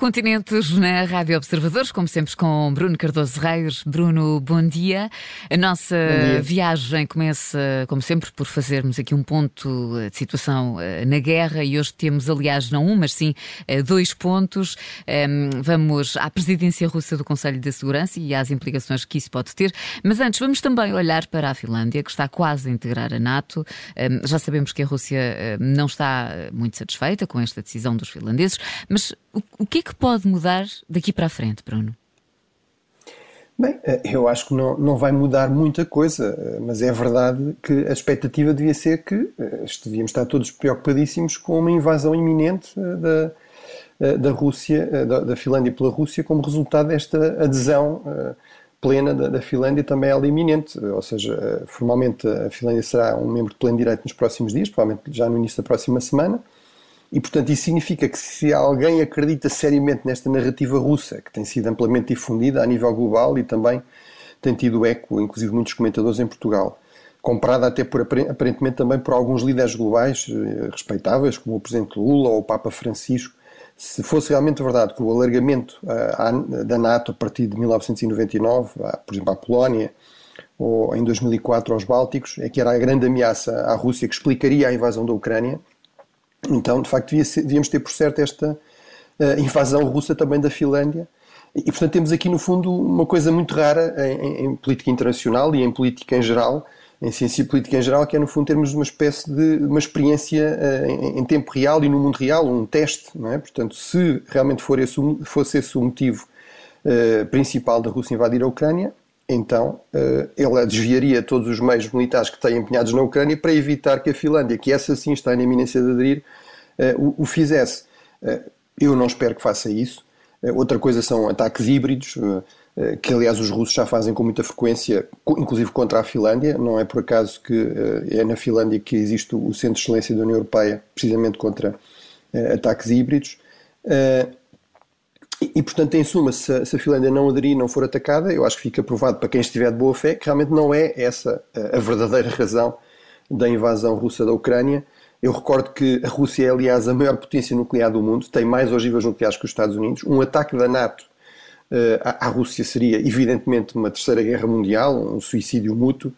continentes na Rádio Observadores, como sempre com Bruno Cardoso Reis. Bruno, bom dia. A nossa dia. viagem começa, como sempre, por fazermos aqui um ponto de situação eh, na guerra e hoje temos, aliás, não um, mas sim eh, dois pontos. Ehm, vamos à presidência russa do Conselho de Segurança e às implicações que isso pode ter. Mas antes, vamos também olhar para a Finlândia, que está quase a integrar a NATO. Ehm, já sabemos que a Rússia eh, não está muito satisfeita com esta decisão dos finlandeses, mas o que é que pode mudar daqui para a frente, Bruno? Bem, eh, eu acho que não, não vai mudar muita coisa, eh, mas é verdade que a expectativa devia ser que eh, devíamos estar todos preocupadíssimos com uma invasão iminente da, da Rússia, da, da Finlândia pela Rússia, como resultado desta adesão plena da, da Finlândia também ela é iminente, ou seja, formalmente a Finlândia será um membro de pleno direito nos próximos dias, provavelmente já no início da próxima semana, e, portanto, isso significa que se alguém acredita seriamente nesta narrativa russa, que tem sido amplamente difundida a nível global e também tem tido eco, inclusive muitos comentadores em Portugal, comprada até por, aparentemente também por alguns líderes globais eh, respeitáveis, como o Presidente Lula ou o Papa Francisco, se fosse realmente verdade que o alargamento uh, da NATO a partir de 1999, uh, por exemplo, à Polónia, ou em 2004 aos Bálticos, é que era a grande ameaça à Rússia que explicaria a invasão da Ucrânia, então, de facto, devíamos ter por certo esta uh, invasão russa também da Finlândia. E, portanto, temos aqui, no fundo, uma coisa muito rara em, em, política internacional e em política em geral, em ciência política em geral, que é, no fundo, termos uma espécie de uma experiência uh, em, em, tempo real e no mundo real, um teste, não é? Portanto, se realmente for esse, fosse esse o motivo uh, principal da Rússia invadir a Ucrânia, então uh, ele desviaria todos os meios militares que têm empenhados na Ucrânia para evitar que a Finlândia, que essa sim está na iminência de aderir, uh, o, fizesse. Uh, eu não espero que faça isso. outra coisa são ataques híbridos, que aliás os russos já fazem com muita frequência, inclusive contra a Finlândia. Não é por acaso que é na Finlândia que existe o Centro de Excelência da União Europeia, precisamente contra ataques híbridos. E, portanto, em suma, se a, se a Finlândia não aderir, não for atacada, eu acho que fica provado para quem estiver de boa fé que realmente não é essa a, a verdadeira razão da invasão russa da Ucrânia. Eu recordo que a Rússia é, aliás, a maior potência nuclear do mundo, tem mais ogivas nucleares que os Estados Unidos. Um ataque da NATO uh, à, à, Rússia seria, evidentemente, uma terceira guerra mundial, um suicídio mútuo.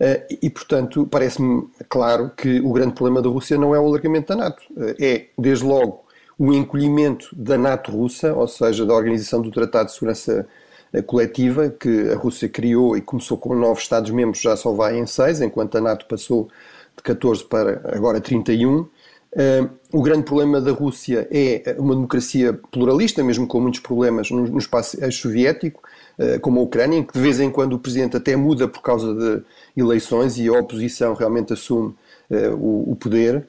Uh, e, portanto, parece-me claro que o grande problema da Rússia não é o alargamento da NATO. Uh, é, desde logo, o encolhimento da NATO russa, ou seja, da Organização do Tratado de Segurança eh, Coletiva, que a Rússia criou e começou com nove Estados-membros, já só vai em seis, enquanto a NATO passou de 14 para agora 31. Uh, eh, o grande problema da Rússia é uma democracia pluralista, mesmo com muitos problemas no, no espaço soviético, uh, como a Ucrânia, em que de vez em quando o presidente até muda por causa de eleições e a oposição realmente assume uh, o, o, poder.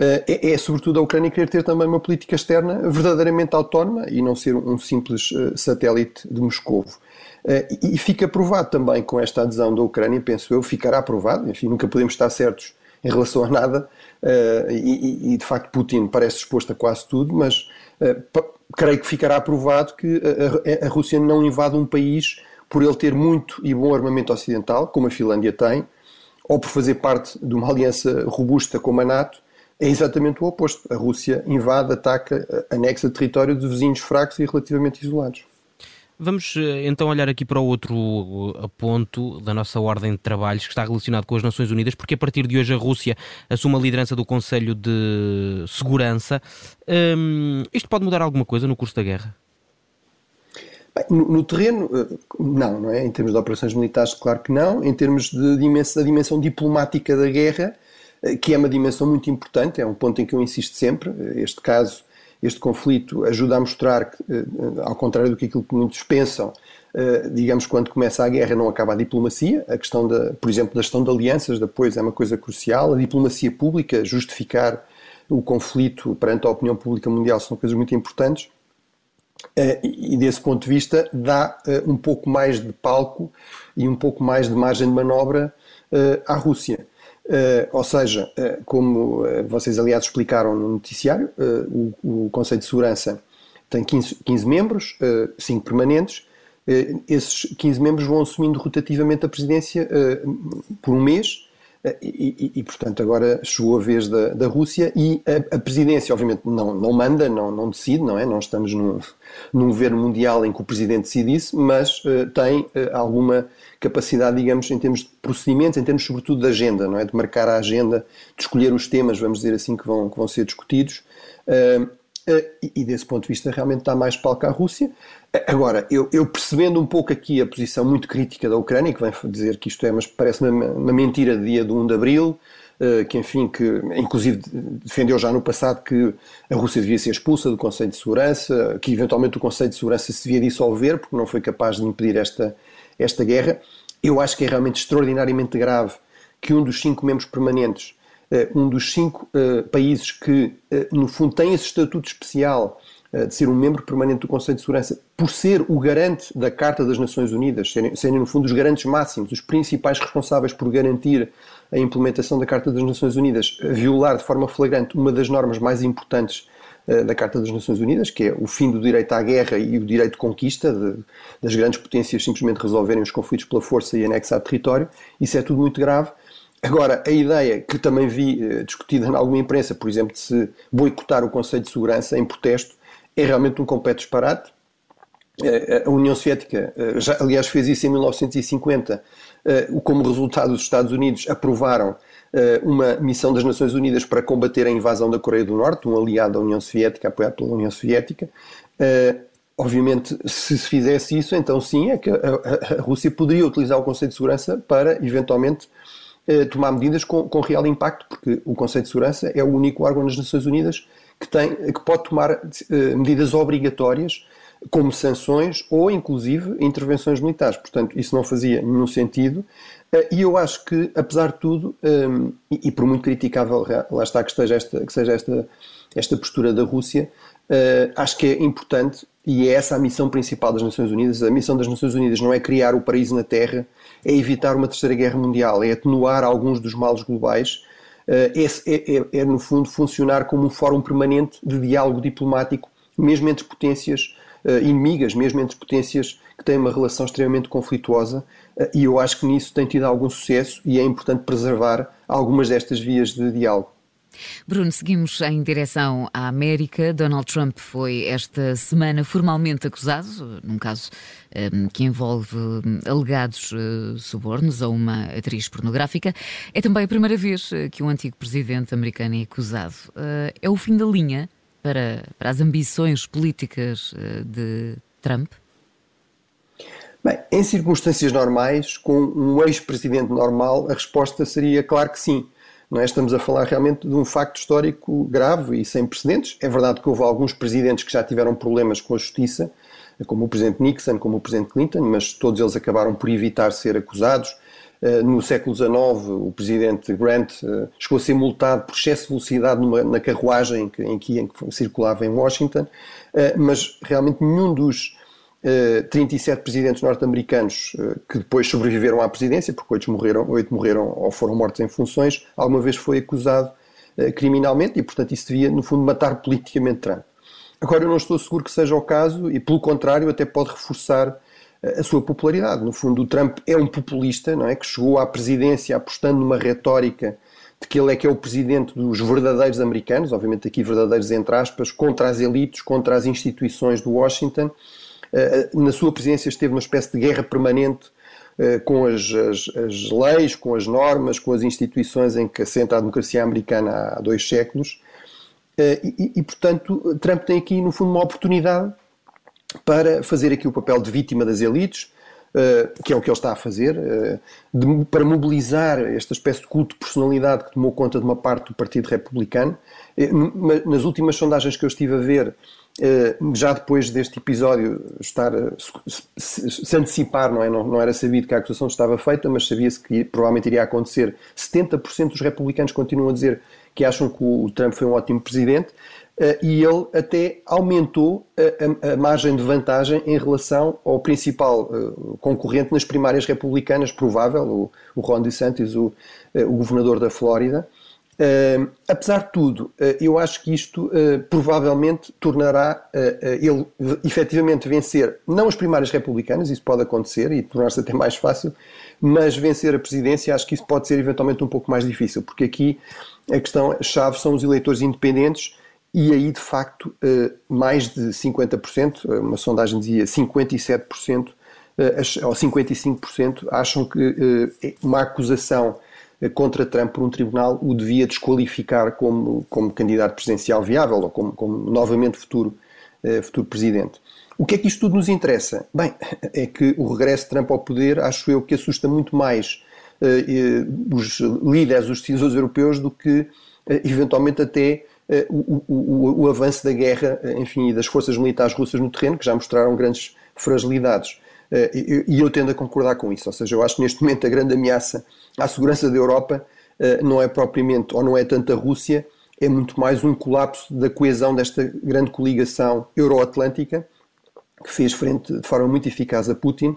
Eh, é, é, sobretudo a Ucrânia querer ter também uma política externa verdadeiramente autónoma e não ser um simples uh, satélite de Moscou. Uh, e fica provado também com esta adesão da Ucrânia, penso eu, ficará provado, enfim, nunca podemos estar certos em relação a nada, e, e, de facto Putin parece disposto a quase tudo, mas creio que ficará provado que a Rússia não invade um país por ele ter muito e bom armamento ocidental, como a Finlândia tem, ou por fazer parte de uma aliança robusta como a NATO, é exatamente o oposto. A Rússia invade, ataca, anexa território de vizinhos fracos e relativamente isolados. Vamos eh, então olhar aqui para o outro eh, ponto da nossa ordem de trabalhos que está relacionado com as Nações Unidas, porque a partir de hoje a Rússia assume a liderança do Conselho de Segurança. Hum, isto pode mudar alguma coisa no curso da guerra? Bem, no, no, terreno, eh, não, não é? Em termos de operações militares, claro que não. Em termos de dimensão, da dimensão diplomática da guerra, eh, que é uma dimensão muito importante, é um ponto em que eu insisto sempre. Eh, este caso, este conflito, ajuda a mostrar que, eh, ao contrário do que aquilo que muitos pensam, digamos, quando começa a guerra não acaba a diplomacia, a questão, da, por exemplo, da gestão de alianças, de apoios é uma coisa crucial, a diplomacia pública, justificar o conflito perante a opinião pública mundial são coisas muito importantes. E desse ponto de vista dá um pouco mais de palco e um pouco mais de margem de manobra à Rússia. Uh, ou seja, uh, como uh, vocês aliás explicaram no noticiário, o, o, Conselho de Segurança tem 15, 15 membros, 5 permanentes. esses 15 membros vão assumindo rotativamente a presidência por um mês, e, e, portanto, agora chegou a vez da, da Rússia e a, a, presidência, obviamente, não, não manda, não, não decide, não é? Não estamos num, num governo mundial em que o presidente decide isso, mas uh, tem uh, alguma capacidade, digamos, em termos de procedimentos, em termos, sobretudo, de agenda, não é? De marcar a agenda, de escolher os temas, vamos dizer assim, que vão, que vão ser discutidos. Uh, e, e desse ponto de vista, realmente está mais palco à Rússia. Agora, eu, eu, percebendo um pouco aqui a posição muito crítica da Ucrânia, que vem dizer que isto é, mas parece uma, uma mentira de dia de 1 de Abril, uh, que enfim, que inclusive defendeu já no passado que a Rússia devia ser expulsa do Conselho de Segurança, que eventualmente o Conselho de Segurança se devia dissolver, porque não foi capaz de impedir esta, esta guerra. Eu acho que é realmente extraordinariamente grave que um dos cinco membros permanentes, um dos cinco uh, países que, no fundo, tem esse estatuto especial eh, de ser um membro permanente do Conselho de Segurança, por ser o garante da Carta das Nações Unidas, serem, serem no fundo os garantes máximos, os principais responsáveis por garantir a implementação da Carta das Nações Unidas, violar de forma flagrante uma das normas mais importantes da Carta das Nações Unidas, que é o fim do direito à guerra e o direito de conquista, de, das grandes potências simplesmente resolverem os conflitos pela força e anexar território, isso é tudo muito grave. Agora, a ideia que também vi uh, discutida em alguma imprensa, por exemplo, de se boicotar o Conselho de Segurança em protesto, é realmente um completo disparate. Eh, a União Soviética, eh, já, aliás, fez isso em 1950, eh, como resultado, os Estados Unidos aprovaram uma missão das Nações Unidas para combater a invasão da Coreia do Norte, um aliado da União Soviética, apoiado pela União Soviética. Obviamente, se se fizesse isso, então sim, é que a, Rússia poderia utilizar o Conselho de Segurança para, eventualmente, tomar medidas com, com real impacto, porque o Conselho de Segurança é o único órgão das Nações Unidas que, tem, que pode tomar uh, medidas obrigatórias, como sanções ou, inclusive, intervenções militares. Portanto, isso não fazia nenhum sentido. Uh, e eu acho que, apesar de tudo, ehm, e, por muito criticável lá está que, esteja esta, que seja esta, esta postura da Rússia, acho que é importante e é essa a missão principal das Nações Unidas. A missão das Nações Unidas não é criar o paraíso na Terra, é evitar uma terceira guerra mundial, é atenuar alguns dos males globais é, é, é, é, no fundo, funcionar como um fórum permanente de diálogo diplomático, mesmo entre potências uh, inimigas, mesmo entre potências que têm uma relação extremamente conflituosa, uh, e eu acho que nisso tem tido algum sucesso e é importante preservar algumas destas vias de diálogo. Bruno, seguimos em direção à América. Donald Trump foi esta semana formalmente acusado, num caso um, que envolve hum, alegados uh, subornos a uma atriz pornográfica. É também a primeira vez eh, que um antigo presidente americano é acusado. Uh, é o fim da linha para, para as ambições políticas uh, de Trump? Bem, em circunstâncias normais, com um ex-presidente normal, a resposta seria claro que sim. Não é? Estamos a falar realmente de um facto histórico grave e sem precedentes. É verdade que houve alguns presidentes que já tiveram problemas com a justiça, como o presidente Nixon, como o presidente Clinton, mas todos eles acabaram por evitar ser acusados. Eh, no século XIX, o presidente Grant eh, chegou a ser multado por excesso de velocidade numa, na carruagem em que, em que circulava em Washington, eh, mas realmente nenhum dos 37 presidentes norte-americanos que depois sobreviveram à presidência, porque oito morreram, oito morreram ou foram mortos em funções, alguma vez foi acusado criminalmente e, portanto, isso devia, no fundo, matar politicamente Trump. Agora, eu não estou seguro que seja o caso e, pelo contrário, até pode reforçar eh, a sua popularidade. No fundo, o Trump é um populista, não é? Que chegou à presidência apostando numa retórica de que ele é que é o presidente dos verdadeiros americanos, obviamente aqui verdadeiros entre aspas, contra as elites, contra as instituições do Washington. Eh, na sua presidência esteve numa espécie de guerra permanente eh, com as, as, as leis, com as normas, com as instituições em que assenta a democracia americana há dois séculos. Eh, e, e, portanto, Trump tem aqui, no fundo, uma oportunidade para fazer aqui o papel de vítima das elites, que é o que ele está a fazer, de, para mobilizar esta espécie de culto de personalidade que tomou conta de uma parte do Partido Republicano. Nas últimas sondagens que eu estive a ver, já depois deste episódio estar se, antecipar, não, é? Não, não, era sabido que a acusação estava feita, mas sabia-se que provavelmente iria acontecer. 70% dos republicanos continuam a dizer que acham que o Trump foi um ótimo presidente, Uh, e ele até aumentou a, a, a, margem de vantagem em relação ao principal uh, concorrente nas primárias republicanas, provável, o, o Ron DeSantis, o, o governador da Flórida. Uh, apesar de tudo, uh, eu acho que isto uh, provavelmente tornará ele efetivamente vencer, não as primárias republicanas, isso pode acontecer e tornar-se até mais fácil, mas vencer a presidência, acho que isso pode ser eventualmente um pouco mais difícil, porque aqui a questão-chave são os eleitores independentes e aí de facto mais de 50%, uma sondagem dizia 57%, ou 55% acham que uma acusação contra Trump por um tribunal o devia desqualificar como, como candidato presidencial viável ou como, como novamente futuro, uh, futuro presidente. O que é que isto tudo nos interessa? Bem, é que o regresso de Trump ao poder, acho eu, que assusta muito mais uh, os líderes, os decisores europeus, do que eventualmente até o, o, o, avanço da guerra, enfim, das forças militares russas no terreno, que já mostraram grandes fragilidades. E eu tendo a concordar com isso, ou seja, eu acho que neste momento a grande ameaça à segurança da Europa eh, não é propriamente, ou não é tanto a Rússia, é muito mais um colapso da coesão desta grande coligação euroatlântica que fez frente de forma muito eficaz a Putin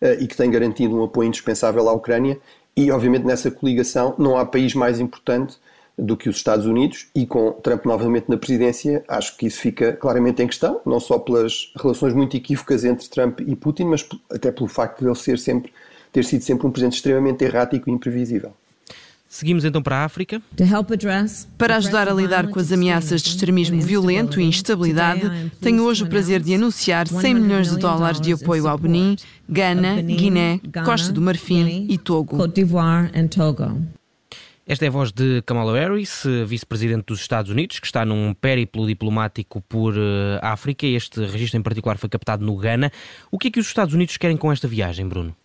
eh, e que tem garantido um apoio indispensável à Ucrânia. E, obviamente, nessa coligação não há país mais importante do que os Estados Unidos e com Trump novamente na presidência, acho que isso fica claramente em questão, não só pelas relações muito equívocas entre Trump e Putin, mas até pelo facto de ele ser sempre ter sido sempre um presidente extremamente errático e imprevisível. Seguimos então para a África. Para ajudar a lidar com as ameaças de extremismo violento e instabilidade, tenho hoje o prazer de anunciar 100 milhões de dólares de apoio ao Benin, Gana, Guiné, Costa do Marfim e Togo. Esta é a voz de Kamala Harris, vice-presidente dos Estados Unidos, que está num périplo diplomático por eh, África. Este registro em particular foi captado no Ghana. O que é que os Estados Unidos querem com esta viagem, Bruno?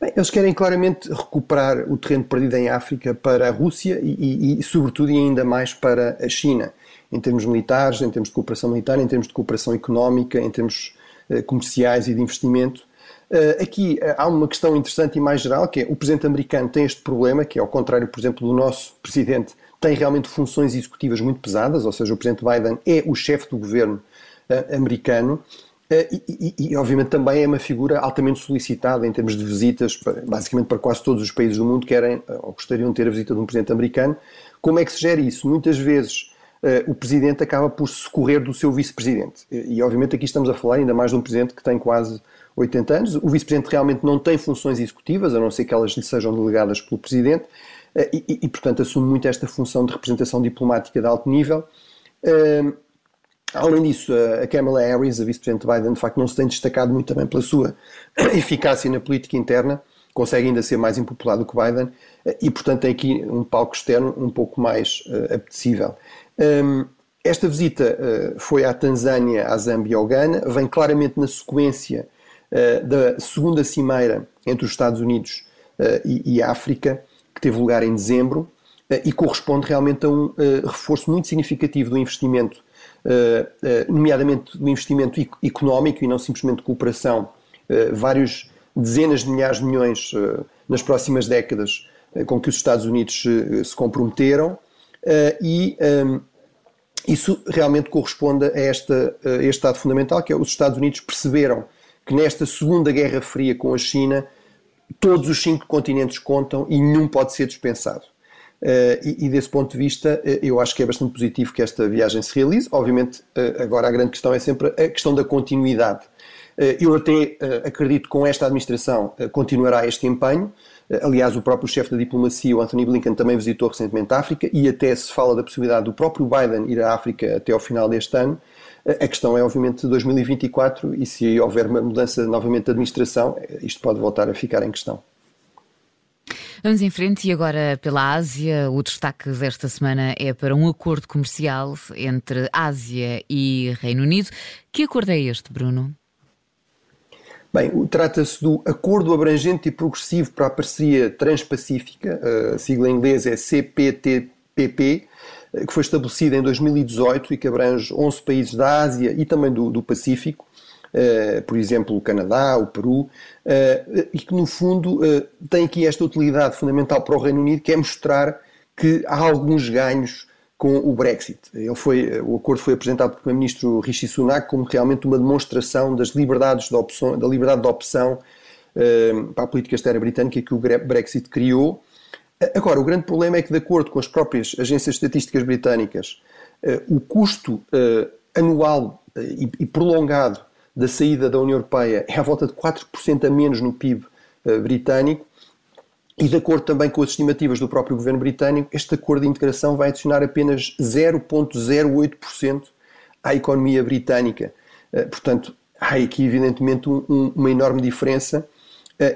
Bem, eles querem claramente recuperar o terreno perdido em África para a Rússia e, e, e, sobretudo, e ainda mais para a China, em termos militares, em termos de cooperação militar, em termos de cooperação económica, em termos uh, comerciais e de investimento. Uh, aqui uh, há uma questão interessante e mais geral, que é o presidente americano tem este problema, que é ao contrário, por exemplo, do nosso presidente, tem realmente funções executivas muito pesadas, ou seja, o presidente Biden é o chefe do governo americano eh, e, e, e, obviamente também é uma figura altamente solicitada em termos de visitas, para, basicamente para quase todos os países do mundo querem eh, ou gostariam de ter a visita de um presidente americano. Como é que se gera isso? Muitas vezes uh, o presidente acaba por socorrer do seu vice-presidente. E, e, obviamente aqui estamos a falar ainda mais de um presidente que tem quase 80 anos. O vice-presidente realmente não tem funções executivas, a não ser que elas lhe sejam delegadas pelo presidente, uh, e, portanto assume muito esta função de representação diplomática de alto nível. Uh, Além disso, a Kamala Harris, a vice-presidente Biden, de facto não se tem destacado muito também pela sua eficácia na política interna, consegue ainda ser mais impopular do que Biden e, portanto, tem aqui um palco externo um pouco mais uh, apetecível. Um, esta visita uh, foi à Tanzânia, à Zâmbia e ao Ghana, vem claramente na sequência uh, da segunda cimeira entre os Estados Unidos e, e, a África, que teve lugar em dezembro, e corresponde realmente a um reforço muito significativo do investimento eh, eh, nomeadamente do investimento económico e não simplesmente de cooperação, eh, vários dezenas de milhares de milhões nas próximas décadas com que os Estados Unidos se comprometeram e ehm, isso realmente corresponde a, esta, a este dado fundamental, que é os Estados Unidos perceberam que nesta segunda Guerra Fria com a China todos os cinco continentes contam e nenhum pode ser dispensado. Uh, e, e, desse ponto de vista, uh, eu acho que é bastante positivo que esta viagem se realize. Obviamente, uh, agora a grande questão é sempre a questão da continuidade. eu até acredito que com esta administração continuará este empenho. aliás, o próprio chefe da diplomacia, o Anthony Blinken, também visitou recentemente a África e até se fala da possibilidade do próprio Biden ir à África até ao final deste ano. A questão é, obviamente, 2024 e se houver uma mudança novamente de administração, isto pode voltar a ficar em questão. Vamos em frente e agora pela Ásia. O destaque desta semana é para um acordo comercial entre Ásia e Reino Unido. Que acordo é este, Bruno? Bem, trata-se do Acordo Abrangente e Progressivo para a Parceria Transpacífica, a sigla em inglês é CPTPP, que foi estabelecido em 2018 e que abrange 11 países da Ásia e também do, do Pacífico. Uh, por exemplo, o Canadá, o Peru, uh, e que no fundo tem aqui esta utilidade fundamental para o Reino Unido, que é mostrar que há alguns ganhos com o Brexit. Ele foi, o acordo foi apresentado pelo Primeiro-Ministro Rishi Sunak como realmente uma demonstração das liberdades de opção, da liberdade de opção para a política externa britânica que o Brexit criou Agora, o grande problema é que, de acordo com as próprias agências estatísticas britânicas, o custo anual e prolongado da saída da União Europeia é à volta de 4% a menos no PIB britânico, e de acordo também com as estimativas do próprio governo britânico, este acordo de integração vai adicionar apenas 0,08% à economia britânica. Portanto, há aqui evidentemente um, uma enorme diferença eh,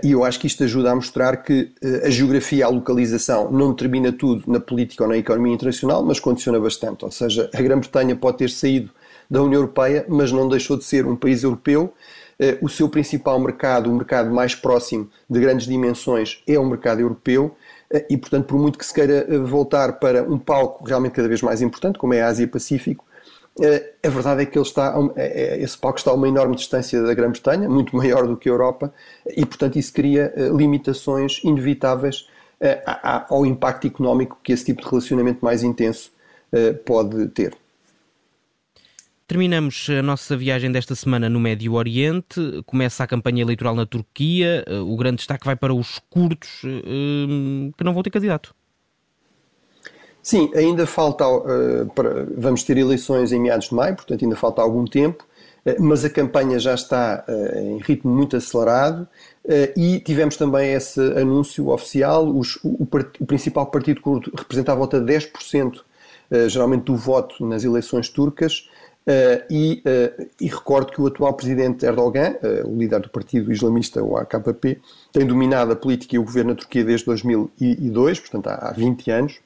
e eu acho que isto ajuda a mostrar que eh, a geografia, a localização não determina tudo na política ou na economia internacional, mas condiciona bastante. Ou seja, a Grã-Bretanha pode ter saído da União Europeia, mas não deixou de ser um país europeu. Eh, o seu principal mercado, o mercado mais próximo de grandes dimensões, é o mercado europeu. E, portanto, por muito que se queira voltar para um palco realmente cada vez mais importante, como é a Ásia-Pacífico, eh, a verdade é que ele está, é, é, esse palco está a uma enorme distância da Grã-Bretanha, muito maior do que a Europa, e portanto isso cria eh, limitações inevitáveis eh, ao impacto económico que esse tipo de relacionamento mais intenso pode ter. Terminamos a nossa viagem desta semana no Médio Oriente. Começa a campanha eleitoral na Turquia. O grande destaque vai para os curdos que não vão ter candidato. Sim, ainda falta. Uh, para, vamos ter eleições em meados de maio, portanto, ainda falta algum tempo, uh, mas a campanha já está uh, em ritmo muito acelerado e tivemos também esse anúncio oficial. Os, o, o, principal partido curdo representa a volta de 10%, geralmente, do voto nas eleições turcas. E, e, recordo que o atual presidente Erdogan, o líder do partido islamista, o AKP, tem dominado a política e o governo da Turquia desde 2002, portanto há, há 20 anos.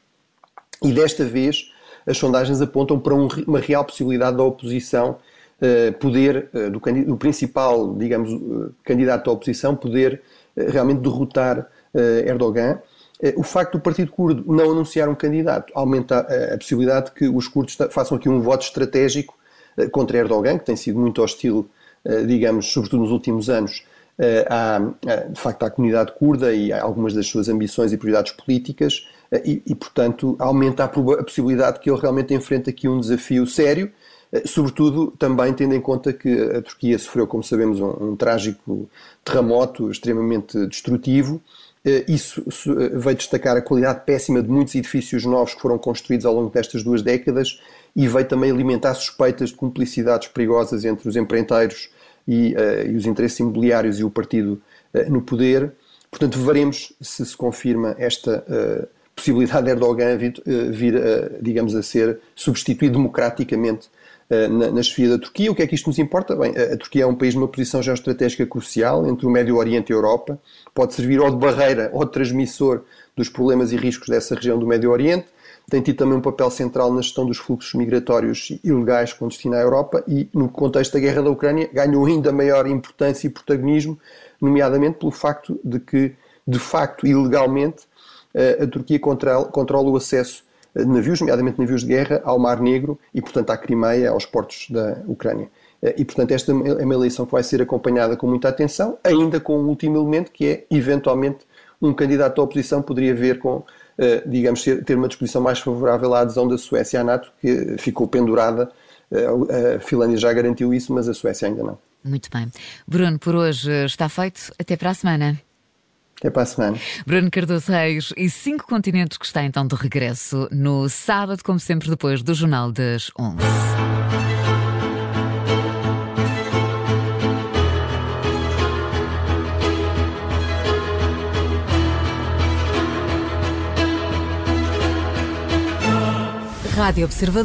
E desta vez as sondagens apontam para um, uma real possibilidade da oposição uh, poder, uh, do, do, principal, digamos, uh, candidato da oposição, poder realmente derrotar Erdogan. o facto do Partido Curdo não anunciar um candidato aumenta a, a possibilidade de que os curdos façam aqui um voto estratégico contra Erdogan, que tem sido muito hostil, digamos, sobretudo nos últimos anos, à, de facto à comunidade curda e a algumas das suas ambições e prioridades políticas e, e, portanto, aumenta a, a possibilidade que ele realmente enfrente aqui um desafio sério, eh, sobretudo também tendo em conta que a Turquia sofreu, como sabemos, um, um trágico terremoto extremamente destrutivo. Eh, isso eh, veio destacar a qualidade péssima de muitos edifícios novos que foram construídos ao longo destas duas décadas e veio também alimentar suspeitas de cumplicidades perigosas entre os empreiteiros e, uh, e os interesses imobiliários e o partido uh, no poder. Portanto, veremos se se confirma esta uh, possibilidade de Erdogan vir, eh, vir digamos, a ser substituído democraticamente eh, na, na chefia da Turquia. O que é que isto nos importa? Bem, a Turquia é um país numa posição geoestratégica crucial entre o Médio Oriente e a Europa, pode servir ou de barreira ou de transmissor dos problemas e riscos dessa região do Médio Oriente, tem tido também um papel central na gestão dos fluxos migratórios ilegais com destino à Europa e, no contexto da guerra da Ucrânia, ganhou ainda maior importância e protagonismo, nomeadamente pelo facto de que, de facto, ilegalmente, a Turquia controla, controla o acesso de navios, nomeadamente navios de guerra, ao Mar Negro e, portanto, à Crimeia, aos portos da Ucrânia. E, portanto, esta é uma eleição que vai ser acompanhada com muita atenção, ainda com um último elemento que é, eventualmente, um candidato à oposição poderia ver com, eh, digamos, ter uma disposição mais favorável à adesão da Suécia à NATO, que ficou pendurada. Eh, a Finlândia já garantiu isso, mas a Suécia ainda não. Muito bem. Bruno, por hoje está feito. Até para a semana. Até para a semana. Bruno Cardoso Reis e Cinco Continentes que está então de regresso no sábado, como sempre, depois do Jornal das 11. Rádio Observador.